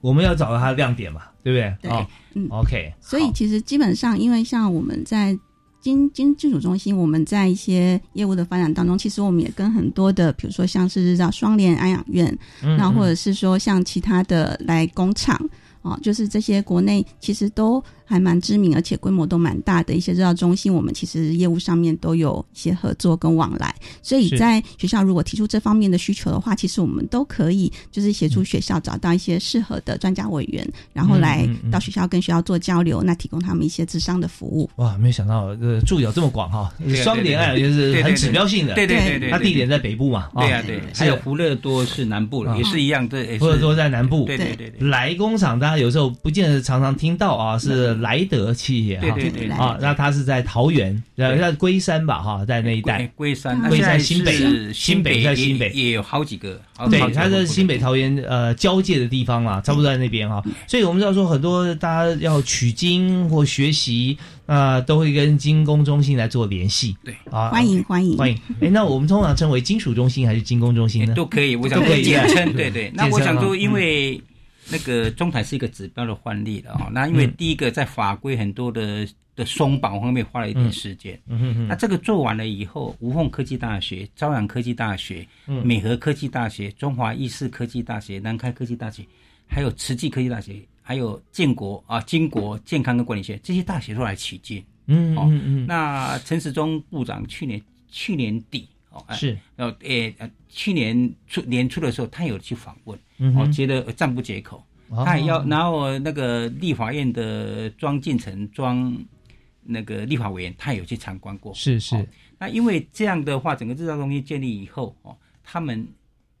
我们要找到它的亮点嘛，对不对？对哦嗯，OK，所以其实基本上，因为像我们在金金金属中心，我们在一些业务的发展当中，其实我们也跟很多的，比如说像是日照双联安养院，嗯嗯那或者是说像其他的来工厂。哦，就是这些国内其实都还蛮知名，而且规模都蛮大的一些日照中心，我们其实业务上面都有一些合作跟往来。所以在学校如果提出这方面的需求的话，其实我们都可以就是协助学校找到一些适合的专家委员，然后来到学校跟学校做交流，那提供他们一些智商的服务。哇，没有想到呃助有这么广哈对，双联爱就是很指标性的，对对对对，它地点在北部嘛，对啊对，还有福乐多是南部也是一样，这也是福乐多在南部，对对对对，来工厂大家有时候不见得常常听到啊，是莱德企业哈，对对对啊，那它是在桃园，呃，在龟山吧哈，在那一带，龟山，龟山新北。是新北在新北。也有好几个，对，它在新北桃园呃交界的地方嘛，差不多在那边哈，所以我们知道说很多大家要取经或学习啊，都会跟精工中心来做联系，对。啊，欢迎欢迎。欢迎，哎，那我们通常称为金属中心还是精工中心呢？都可以，我想都可以简称，对对。那我想说，因嗯。为那个中台是一个指标的范例了哦，那因为第一个在法规很多的的松绑方面花了一点时间，嗯。那这个做完了以后，无缝科技大学、朝阳科技大学、嗯。美和科技大学、中华医事科技大学、南开科技大学，还有慈济科技大学，还有建国啊、金国健康跟管理学这些大学都来取经。嗯哦嗯嗯，那陈时中部长去年去年底是呃诶呃去年初年初的时候，他有去访问，嗯哼哦，觉得赞不绝口。哦他也要，然后那个立法院的庄进成庄那个立法委员，他有去参观过。是是，那因为这样的话，整个制造中心建立以后哦，他们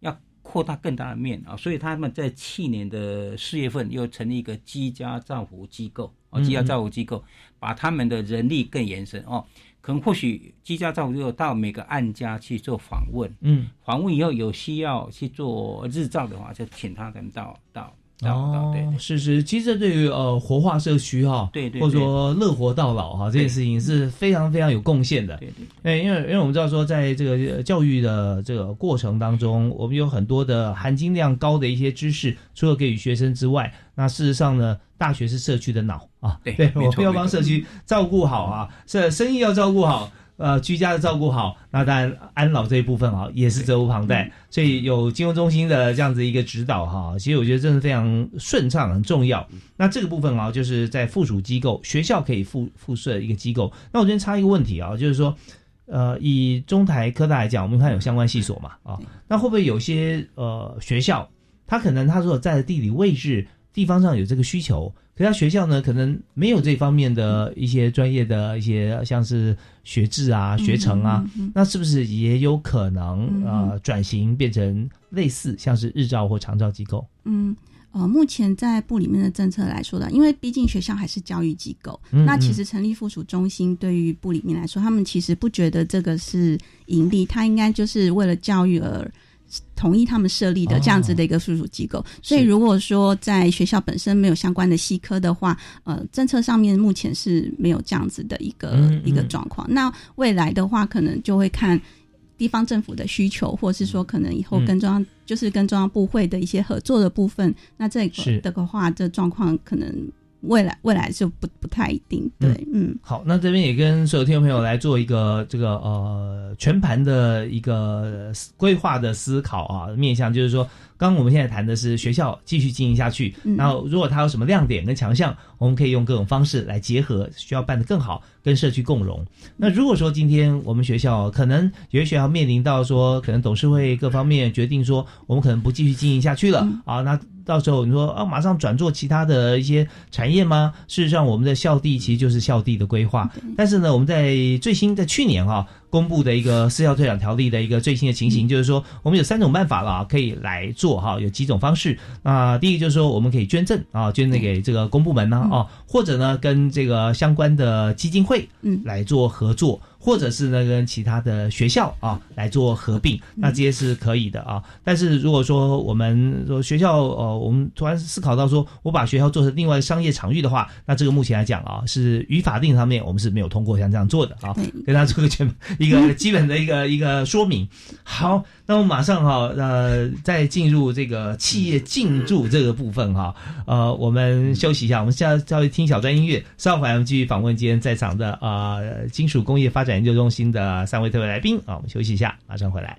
要扩大更大的面啊，所以他们在去年的四月份又成立一个居家照护机构哦，嗯居家照护机构，把他们的人力更延伸哦。可能或许居家照顾到每个案家去做访问，嗯，访问以后有需要去做日照的话，就请他们到到哦，是是，其实这对于呃活化社区哈，对对或者说乐活到老哈，这件事情是非常非常有贡献的。对对，对，因为因为我们知道说，在这个呃教育的这个过程当中，我们有很多的含金量高的一些知识，除了给予学生之外，那事实上呢，大学是社区的脑啊，对对，我们要帮社区照顾好啊，是生意要照顾好。呃，居家的照顾好，那当然安老这一部分啊，也是责无旁贷。所以有金融中心的这样子一个指导哈，其实我觉得真的非常顺畅，很重要。那这个部分啊，就是在附属机构，学校可以附附设一个机构。那我这边插一个问题啊，就是说，呃，以中台科大来讲，我们看有相关系所嘛啊，那会不会有些呃学校，它可能它所在的地理位置地方上有这个需求，可是它学校呢可能没有这方面的一些专业的一些像是学制啊、学程啊，那是不是也有可能呃转型变成类似像是日照或长照机构？嗯。呃，目前在部里面的政策来说的，因为毕竟学校还是教育机构，嗯那其实成立附属中心对于部里面来说，他们其实不觉得这个是盈利，它应该就是为了教育而同意他们设立的这样子的一个附属机构。所以如果说在学校本身没有相关的系科的话，呃，政策上面目前是没有这样子的一个、嗯一个状况。那未来的话，可能就会看。地方政府的需求，或是说可能以后跟中央、就是跟中央部会的一些合作的部分，那这个的话，这状况可能未来未来就不不太一定。对，嗯，好，那这边也跟所有听众朋友来做一个这个呃全盘的一个规划的思考啊，面向就是说，刚刚我们现在谈的是学校继续经营下去，嗯然后如果它有什么亮点跟强项，我们可以用各种方式来结合，需要办得更好，跟社区共融。那如果说今天我们学校可能有些学校面临到说，可能董事会各方面决定说，我们可能不继续经营下去了、啊，那到时候你说啊，马上转做其他的一些产业吗？事实上，我们的校地其实就是校地的规划。但是呢，我们在最新在去年啊公布的一个私校退养条例的一个最新的情形，就是说我们有三种办法了啊，可以来做哈，有几种方式。啊、第一个就是说我们可以捐赠啊，捐赠给这个公部门呢啊，或者呢跟这个相关的基金会嗯来做合作。或者是呢跟其他的学校啊来做合并，那这些是可以的啊。但是如果说我们说学校呃，我们突然思考到说我把学校做成另外商业场域的话，那这个目前来讲啊，是于法定上面我们是没有通过像这样做的啊。跟大家做个全一个基本的一个一个说明。好，那我们马上哈呃再进入这个企业进驻这个部分哈，呃，我们休息一下，我们现在稍微听小段音乐，稍后我们继续访问今天在场的啊、呃金属工业发展研究中心的三位特别来宾啊，我们休息一下，马上回来。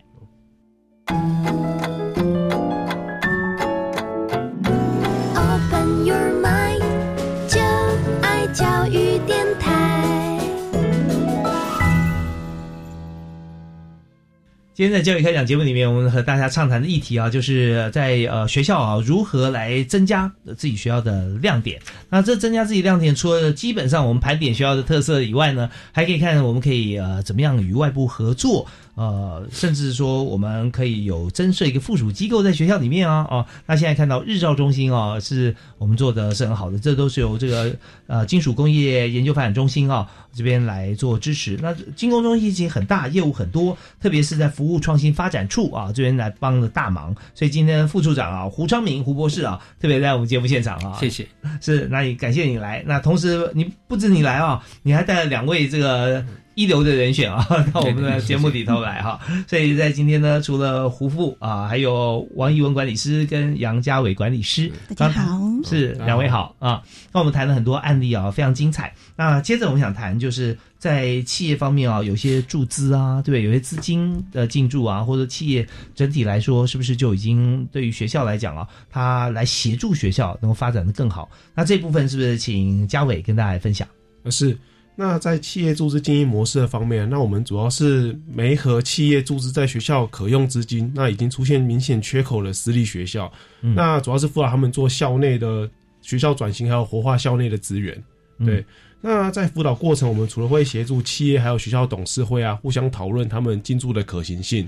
今天在教育开讲节目里面，我们和大家畅谈的议题啊，就是在呃学校啊如何来增加自己学校的亮点。那这增加自己亮点，除了基本上我们盘点学校的特色以外呢，还可以看我们可以呃怎么样与外部合作。呃，甚至说我们可以有增设一个附属机构在学校里面啊哦，那现在看到日照中心啊，是我们做的是很好的，这都是由这个呃金属工业研究发展中心啊这边来做支持。那金工中心其实很大，业务很多，特别是在服务创新发展处啊这边来帮了大忙。所以今天副处长啊胡昌明胡博士啊，特别在我们节目现场啊，谢谢。是，那也感谢你来。那同时你不止你来啊，你还带了两位这个。一流的人选啊，[laughs] 到我们的节目里头来哈，所以在今天呢，除了胡富啊，还有王一文管理师跟杨家伟管理师，大家好，是两位好啊。那我们谈了很多案例啊，非常精彩。那接着我们想谈，就是在企业方面啊，有些注资啊，对不对？有些资金的进驻啊，或者企业整体来说，是不是就已经对于学校来讲啊，它来协助学校能够发展的更好？那这部分是不是请家伟跟大家来分享？是。那在企业注资经营模式的方面，那我们主要是媒合企业注资在学校可用资金，那已经出现明显缺口的私立学校，嗯、那主要是辅导他们做校内的学校转型，还有活化校内的资源。对，嗯、那在辅导过程，我们除了会协助企业还有学校董事会啊，互相讨论他们进驻的可行性，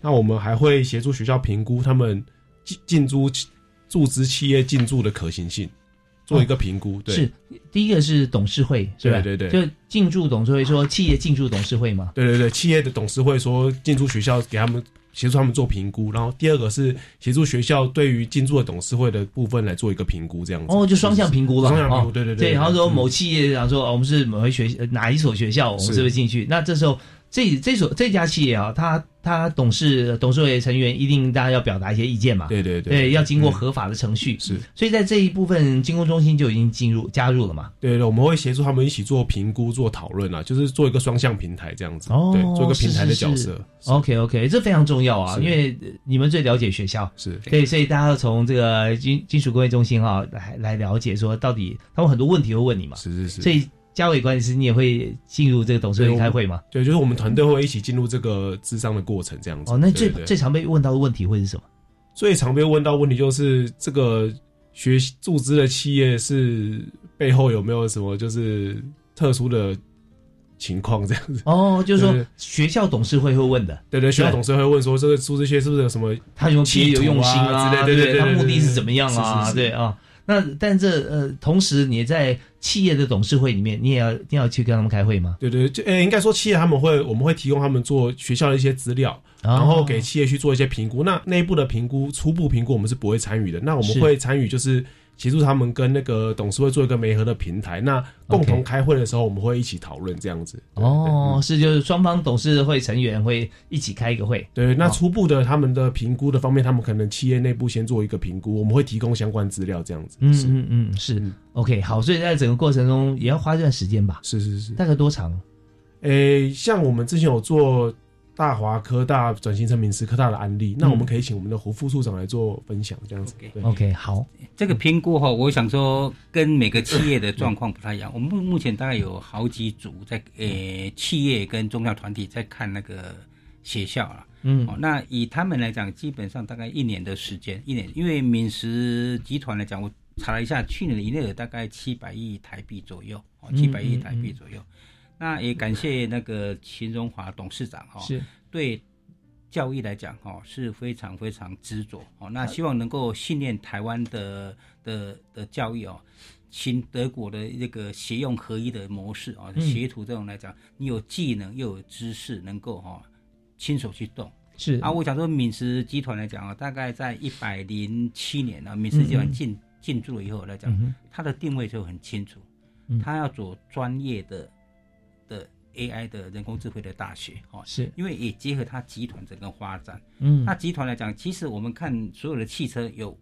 那我们还会协助学校评估他们进进驻注资企业进驻的可行性。做一个评估。对，是第一个是董事会，是吧？对对对就进驻董事会说企业进驻董事会嘛。对对对，企业的董事会说进驻学校给他们协助他们做评估，然后第二个是协助学校对于进驻的董事会的部分来做一个评估，这样子。哦，就双向评估了，双向评估，哦对对对。然后说嗯某企业想说，哦我们是某一学呃哪一所学校，我们是是不是进去？那这时候这这所这家企业啊，他他董事董事会成员一定大家要表达一些意见嘛？对对对对，要经过嗯合法的程序。是，所以在这一部分，金工中心就已经进入加入了嘛？对对，我们会协助他们一起做评估、做讨论啊，就是做一个双向平台这样子。哦，对，做一个平台的角色。OK OK，这非常重要啊，因为呃你们最了解学校，是对，所以大家要从这个金金属工业中心啊来来了解，说到底他们很多问题会问你嘛。是是是。所以嘉伟管理师，你也会进入这个董事会开会吗？对，就是我们团队会一起进入这个智商的过程，这样子。哦，那最最常被问到的问题会是什么？最常被问到问题就是这个学注资的企业是背后有没有什么就是特殊的情况这样子？哦，就是说学校董事会会问的，对对，学校董事会问说这个注资企业是不是有什么他有企图有用心啊之类，对对对对，他目的是怎么样啊？对啊。那但这呃，同时你在企业的董事会里面，你也要一定要去跟他们开会吗？对对，就呃，应该说企业他们会，我们会提供他们做学校的一些资料，哦然后给企业去做一些评估。那内部的评估、初步评估我们是不会参与的。那我们会参与就是协助他们跟那个董事会做一个媒合的平台。那共同开会的时候，我们会一起讨论这样子。哦，是就是双方董事会成员会一起开一个会。对，那哦初步的他们的评估的方面，他们可能企业内部先做一个评估，我们会提供相关资料这样子。嗯嗯嗯，是 OK 好，所以在整个过程中也要花一段时间吧？是是是，大概多长？诶，像我们之前有做大华科大转型成闽师科大的案例，那我们嗯可以请我们的胡副处长来做分享，这样子。对 OK，好，这个评估哈，我想说跟每个企业的状况不太一样。我们目目前大概有好几组在呃企业跟宗教团体在看那个学校了。嗯哦，那以他们来讲，基本上大概一年的时间，一年，因为闽食集团来讲，我查了一下，去年的营业额大概七百亿台币左右，哦，嗯七百亿嗯台币左右。那也感谢那个秦荣华董事长哈、哦，是。对教育来讲哈、哦、是非常非常执着哦。那希望能够训练台湾的的的教育哦，新德国的这个协用合一的模式啊、学徒这种来讲，你有技能又有知识，能够哈、哦、亲手去动。是。啊，我想说敏实集团来讲啊，大概在一百零七年啊，敏实集团进进驻了以后来讲嗯，它的定位就很清楚嗯，它要走专业的的 AI 的人工智慧的大学哦，是因为也结合它集团整个发展。嗯那集团来讲，其实我们看所有的汽车有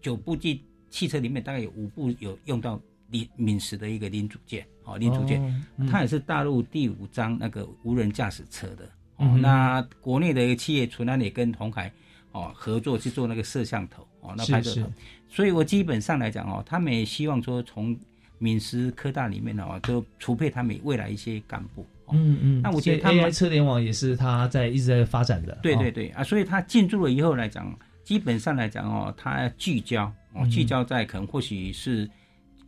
九部机汽车里面大概有五部有用到零敏实的一个零组件哦，零组件，哦嗯它也是大陆第五张那个无人驾驶车的。哦，嗯那国内的一个企业纯安也跟红海哦合作去做那个摄像头哦，那拍摄头，所以我基本上来讲哦，他们也希望说从闽师科大里面哦，就储备他们未来一些干部。哦嗯嗯，那我觉得他们 AI 车联网也是他在一直在发展的。哦对对对啊，所以他进驻了以后来讲，基本上来讲哦，他聚焦哦嗯，聚焦在可能或许是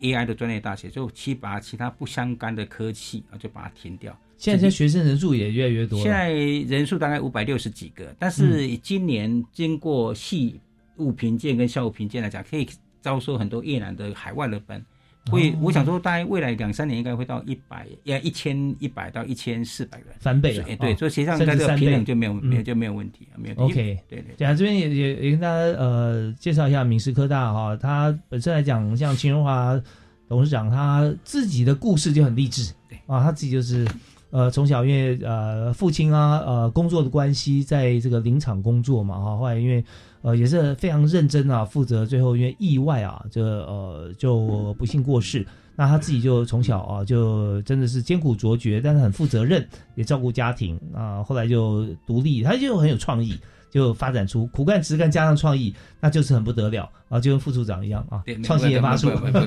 AI 的专业大学，就去把其他不相干的科技啊，就把它停掉。现在这学生人数也越来越多。现在人数大概五百六十几个，但是今年经过系务评鉴跟校务评鉴来讲，可以招收很多越南的海外的本。会，哦。我想说，大概未来两三年应该会到一百，要一千一百到一千四百人，翻倍啊所以对，哦所以实际上应该这个平衡就没有没有嗯就没有问题，没有 OK，对对对。啊，这边也也也跟大家呃介绍一下明师科大哈，它本身来讲，像秦荣华董事长他自己的故事就很励志，对。啊，他自己就是呃从小因为呃父亲啊呃工作的关系，在这个林场工作嘛哈，后来因为呃也是非常认真啊，负责最后因为意外啊，这呃就不幸过世。那他自己就从小啊，就真的是艰苦卓绝，但是很负责任，也照顾家庭啊。后来就独立，他就很有创意，就发展出苦干实干加上创意，那就是很不得了啊，就跟副处长一样啊对，创新研发处。对对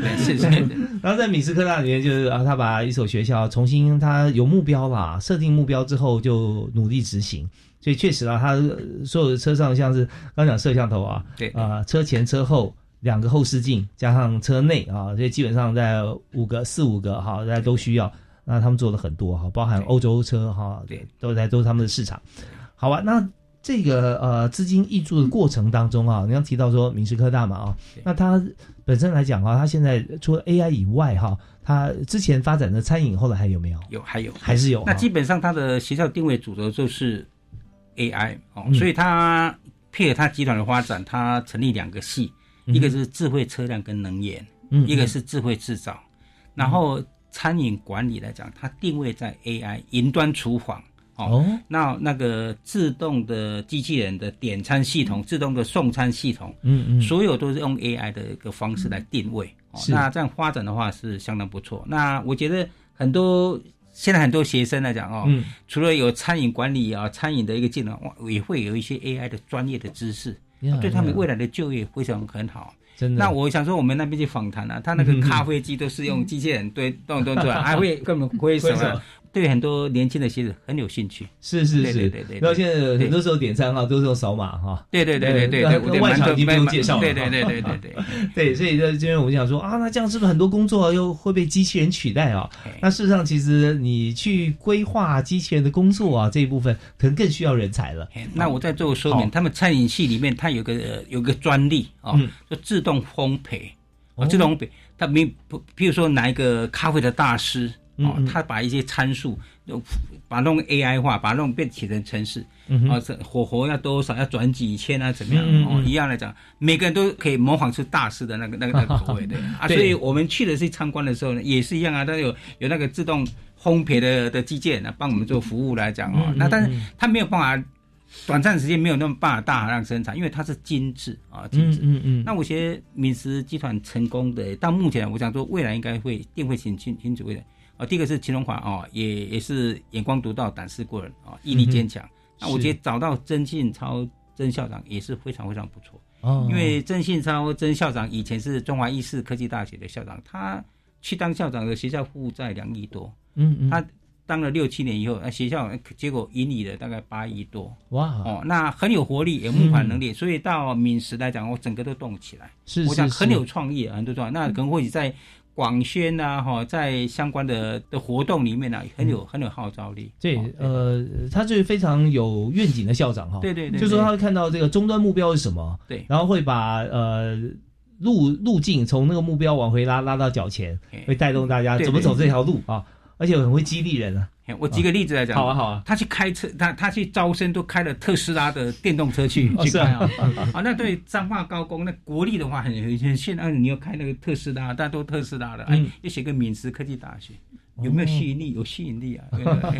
对是是 [laughs] 然后在米斯科大里面，就是啊，他把一所学校重新，他有目标啦，设定目标之后就努力执行。所以确实啊，他呃所有的车上像是刚讲摄像头啊，对啊、车前车后两个后视镜，加上车内啊，所以基本上在五个四五个哈，大家都需要。那他们做了很多哈，包含欧洲车哈，对，都在都是他们的市场。好啊，那这个呃资金挹注的过程当中啊，你刚提到说明师科大嘛啊，那它本身来讲啊，它现在除了 AI 以外哈，它之前发展的餐饮后来还有没有？有，还有，还是有啊。那基本上它的学校定位主轴就是 AI 哦，嗯所以它配合它集团的发展，它成立两个系，嗯一个是智慧车辆跟能源，嗯一个是智慧制造。然后餐饮管理来讲，它定位在 AI 云端厨房。哦，那那个自动的机器人的点餐系统、自动的送餐系统，嗯嗯所有都是用 AI 的一个方式来定位。哦，那这样发展的话是相当不错。那我觉得很多现在很多学生来讲哦，嗯。除了有餐饮管理啊、餐饮的一个技能，哇，也会有一些 AI 的专业的知识，呀对他们未来的就业非常很好。真的。那我想说，我们那边去访谈啊，他那个 [laughs] 咖啡机都是用机器人对动动出来，[laughs] 还会跟我们挥手挥手啊，对很多年轻的学子很有兴趣。是是是，对对对对。然后现在对很多时候点餐哈都是用扫码哈。对对对对对外场已经不用介绍了。对对对对对对 [laughs] 对，所以在这边我们想说啊，那这样是不是很多工作又会被机器人取代啊？那事实上，其实你去规划机器人的工作啊这一部分，可能更需要人才了。那我再做个说明，他们餐饮系里面它有个呃有个专利哦，嗯就自动烘焙。哦，自动烘焙，它没不，譬如说拿一个咖啡的大师哦，他把一些参数，把弄 AI 化，把弄变写成程式，啊，这火候要多少，要转几千啊，怎么样？哦，一样来讲，每个人都可以模仿出大师的那个那个那个 [laughs] 口味的啊。所以我们去的是参观的时候呢，也是一样啊，它有有那个自动烘焙的的机械呢，帮我们做服务来讲哦。那但是它没有办法。短暂时间没有那么办法大量生产，因为它是精致啊，精致。嗯嗯嗯。那我觉得敏实集团成功的，到目前我想说，未来应该会定会挺挺挺主位的。啊，第一个是秦荣华哦，也也是眼光独到、胆识过人啊，毅力坚强。嗯、那我觉得找到曾信超曾校长也是非常非常不错。哦。因为曾信超曾校长以前是中华医事科技大学的校长，他去当校长的学校负债两亿多。嗯嗯。他。当了六七年以后，那学校结果盈利了大概八亿多，哇！哦，那很有活力，有募款能力，嗯、所以到闽时来讲，我整个都动起来。是我想很有创意，很多创意。那可能或许在广宣呐，哈，在相关的的活动里面呢、啊，很有、嗯、很有号召力。对，呃，他是非常有愿景的校长哈。对对对，就说他会看到这个终端目标是什么，对，然后会把呃。路路径从那个目标往回拉，拉到脚前，会带动大家怎么走这条路啊，而且很会激励人啊。我举个例子来讲，好啊好啊，他去开车，他他去招生都开了特斯拉的电动车去哦去开啊，[laughs] 啊，那对彰化高工那国立的话很很很现在你要开那个特斯拉，大家都特斯拉的，哎，要写个闽师科技大学。有没有吸引力？有吸引力啊！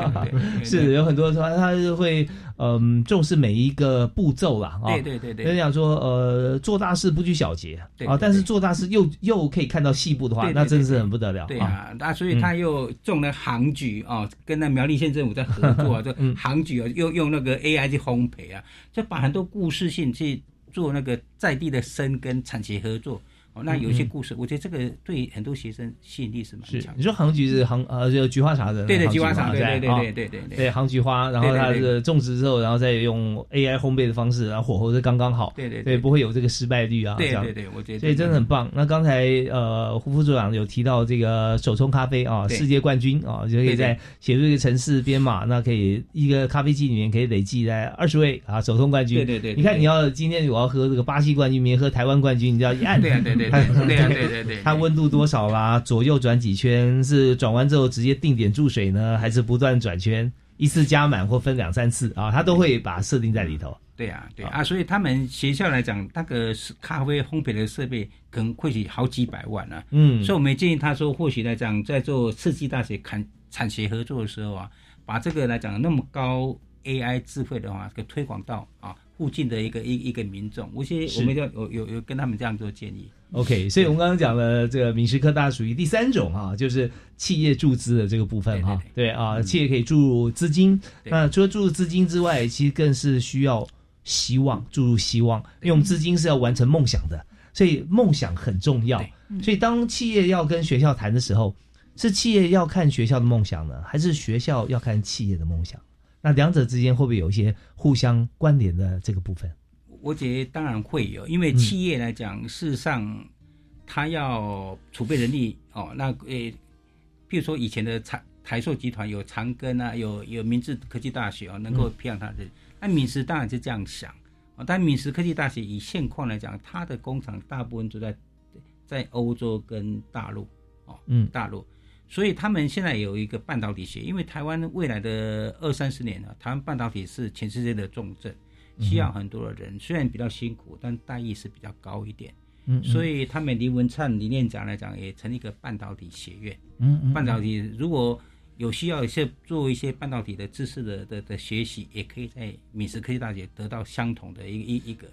[laughs] 是有很多说他是会嗯重视每一个步骤啦啊，对对对对，就讲说呃做大事不拘小节啊，但是做大事又又可以看到细部的话，那真是很不得了。对啊，那所以他又中了航局啊，跟那苗栗县政府在合作啊，这航局啊又用那个 AI 去烘焙啊，就把很多故事性去做那个在地的生跟产学合作。哦，那有一些故事，我觉得这个对很多学生吸引力是蛮强。你说杭菊是杭呃，就菊花茶的，对对，菊花茶，对对对对对对。对，杭菊花，然后它是种植之后，然后再用 AI 烘焙的方式，然后火候是刚刚好，对对对，不会有这个失败率啊，对对对，我觉得所以真的很棒。那刚才呃，胡副组长有提到这个手冲咖啡啊，世界冠军啊，就可以在写入一个城市编码，那可以一个咖啡机里面可以累计在二十位啊手冲冠军。对对对，你看你要今天我要喝这个巴西冠军，明天喝台湾冠军，你就要一按，对对对对对。对对对，它温度多少啦？左右转几圈？是转完之后直接定点注水呢，还是不断转圈？一次加满或分两三次啊？它都会把设定在里头。对啊，对啊，所以他们学校来讲，那个咖啡烘焙的设备可能会起好几百万啊。嗯，所以我们建议他说，或许来讲，在做世纪大学产产学合作的时候啊，把这个来讲那么高 AI 智慧的话，给推广到啊附近的一个一一个民众，我些我们要有有有跟他们这样做建议。OK，所以我们刚刚讲了这个闽师科大属于第三种哈、啊，就是企业注资的这个部分哈、啊，对啊，企业可以注入资金。那除了注入资金之外，其实更是需要希望注入希望，因为我们资金是要完成梦想的，所以梦想很重要。所以当企业要跟学校谈的时候，是企业要看学校的梦想呢，还是学校要看企业的梦想？那两者之间会不会有一些互相关联的这个部分？我觉得当然会有，因为企业来讲，嗯、事实上它要储备人力哦。那诶，譬如说以前的台台塑集团有长庚啊，有有明治科技大学啊，能够培养他的。那闽实当然是这样想啊，但闽实科技大学以现况来讲，它的工厂大部分都在在欧洲跟大陆哦，嗯大陆，所以他们现在有一个半导体学，因为台湾未来的二三十年呢，台湾半导体是全世界的重镇，需要很多的人，虽然比较辛苦，但待遇是比较高一点。嗯嗯所以他们林文灿理念长来讲，也成立一个半导体学院。嗯嗯半导体如果有需要一些做一些半导体的知识的的的学习，也可以在闽实科技大学得到相同的一个一一个。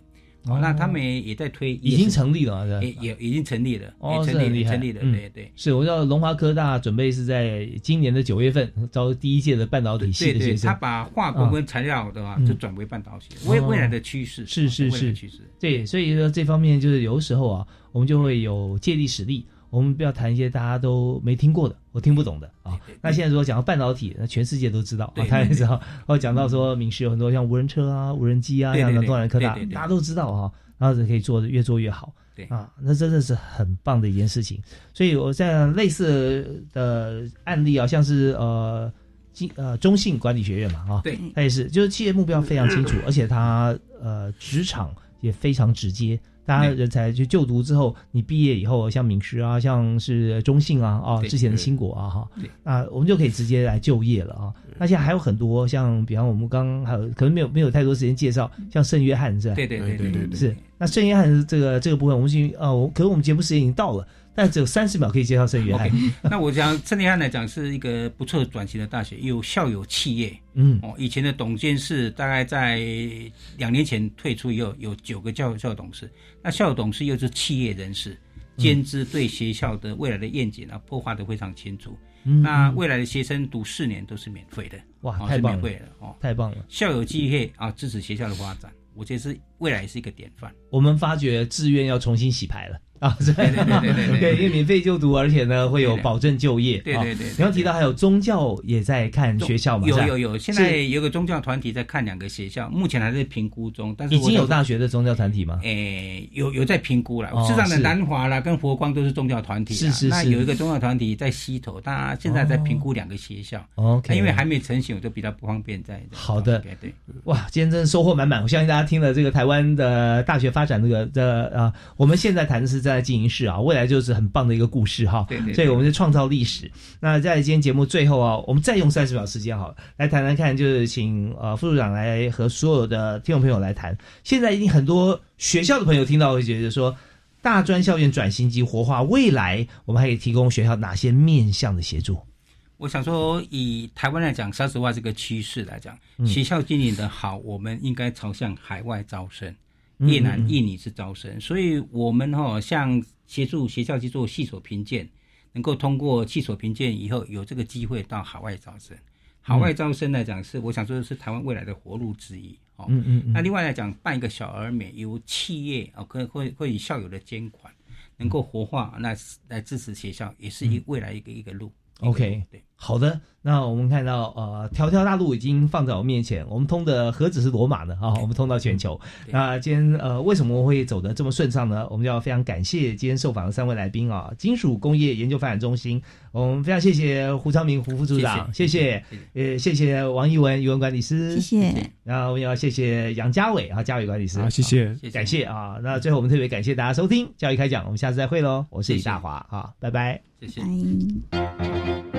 哦。那他们也在推，已经成立了也也已经成立了，哦，也成立成立了，嗯。对对。是我知道龙华科大准备是在今年的九月份招第一届的半导体系的学生，他把化工跟材料的话嗯就转为半导体，未哦。未来的趋势是是是。趋势。对，所以说这方面就是有时候啊，我们就会有借力使力，我们不要谈一些大家都没听过的，我听不懂的啊。那现在如果讲到半导体，那全世界都知道啊，他也知道。对哦，讲到说闽师有很多像无人车啊、无人机啊，像对对对东南科大大家都知道啊，然后可以做的越做越好。对啊，那真的是很棒的一件事情。所以我在类似的案例啊，像是呃。经呃中信管理学院嘛，啊，对它也是，就是企业目标非常清楚，而且它呃职场也非常直接。大家人才去就读之后，你毕业以后，像闽师啊，像是中信啊，啊，之前的新国啊，哈对，那我们就可以直接来就业了啊。那现在还有很多，像比方我们刚刚还有可能没有没有太多时间介绍，像圣约翰是吧？对对对对对对是。那圣约翰这个这个部分，我们已经呃，我可是我们节目时间已经到了，但只有三十秒可以介绍圣约翰。[laughs] 那我讲圣约翰来讲是一个不错转型的大学，有校友企业。嗯哦，以前的董监事大概在两年前退出以后，有九个校校董事，那校董事又是企业人士，兼之对学校的未来的愿景啊，破画的非常清楚。嗯那嗯未来的学生读四年都是免费的，哇哦太棒了是免费的哦，太棒了！校友企业啊，支持学校的发展，我觉得是未来是一个典范。我们发觉志愿要重新洗牌了啊！对对对对对对因为免费就读，而且呢会有保证就业。啊对对对对你刚提到还有宗教也在看学校嘛？有有有，现在有个宗教团体在看两个学校，目前还在评估中，但是已经有大学的宗教团体吗？诶，有有在评估了。哦市场的南华啦跟佛光都是宗教团体啦，是是是那有一个宗教团体在西头，他现在在评估两个学校。哦 OK 因为还没成型，我就比较不方便在。好的对对。哇，今天真的收获满满！我相信大家听了这个台湾的大学发展这个的啊、我们现在谈的是在经营室啊，未来就是很棒的一个故事哈。对对对所以我们是创造历史。那在今天节目最后啊，我们再用三十秒时间好了，来谈谈看，就是请呃副处长来和所有的听众朋友来谈。现在一定很多学校的朋友听到会觉得说，大专校园转型及活化未来，我们还可以提供学校哪些面向的协助？我想说，以台湾来讲，说实话，这个趋势来讲，嗯学校经营的好，我们应该朝向海外招生，嗯越南嗯、嗯印尼是招生，所以我们哈、像协助学校去做系所评鉴，能够通过系所评鉴以后，有这个机会到海外招生。海外招生来讲是，我想说的是台湾未来的活路之一哦。嗯嗯嗯那另外来讲，办一个小而美，由企业啊，可会会以校友的监管，能够活化，那来支持学校，也是一未来一个。一个路 OK，对。好的，那我们看到呃，条条大路已经放在我面前，我们通的何止是罗马呢啊，我们通到全球。那今天呃，为什么会走得这么顺畅呢？我们就要非常感谢今天受访的三位来宾啊，金属工业研究发展中心，我们非常谢谢胡昌明胡副处长，谢谢，呃，谢谢王一文语文管理师，谢谢然后我们要谢谢杨家伟啊，家伟管理师，好谢谢好感谢啊。那最后我们特别感谢大家收听教育开讲，我们下次再会喽，我是李大华啊，拜拜。谢谢。拜。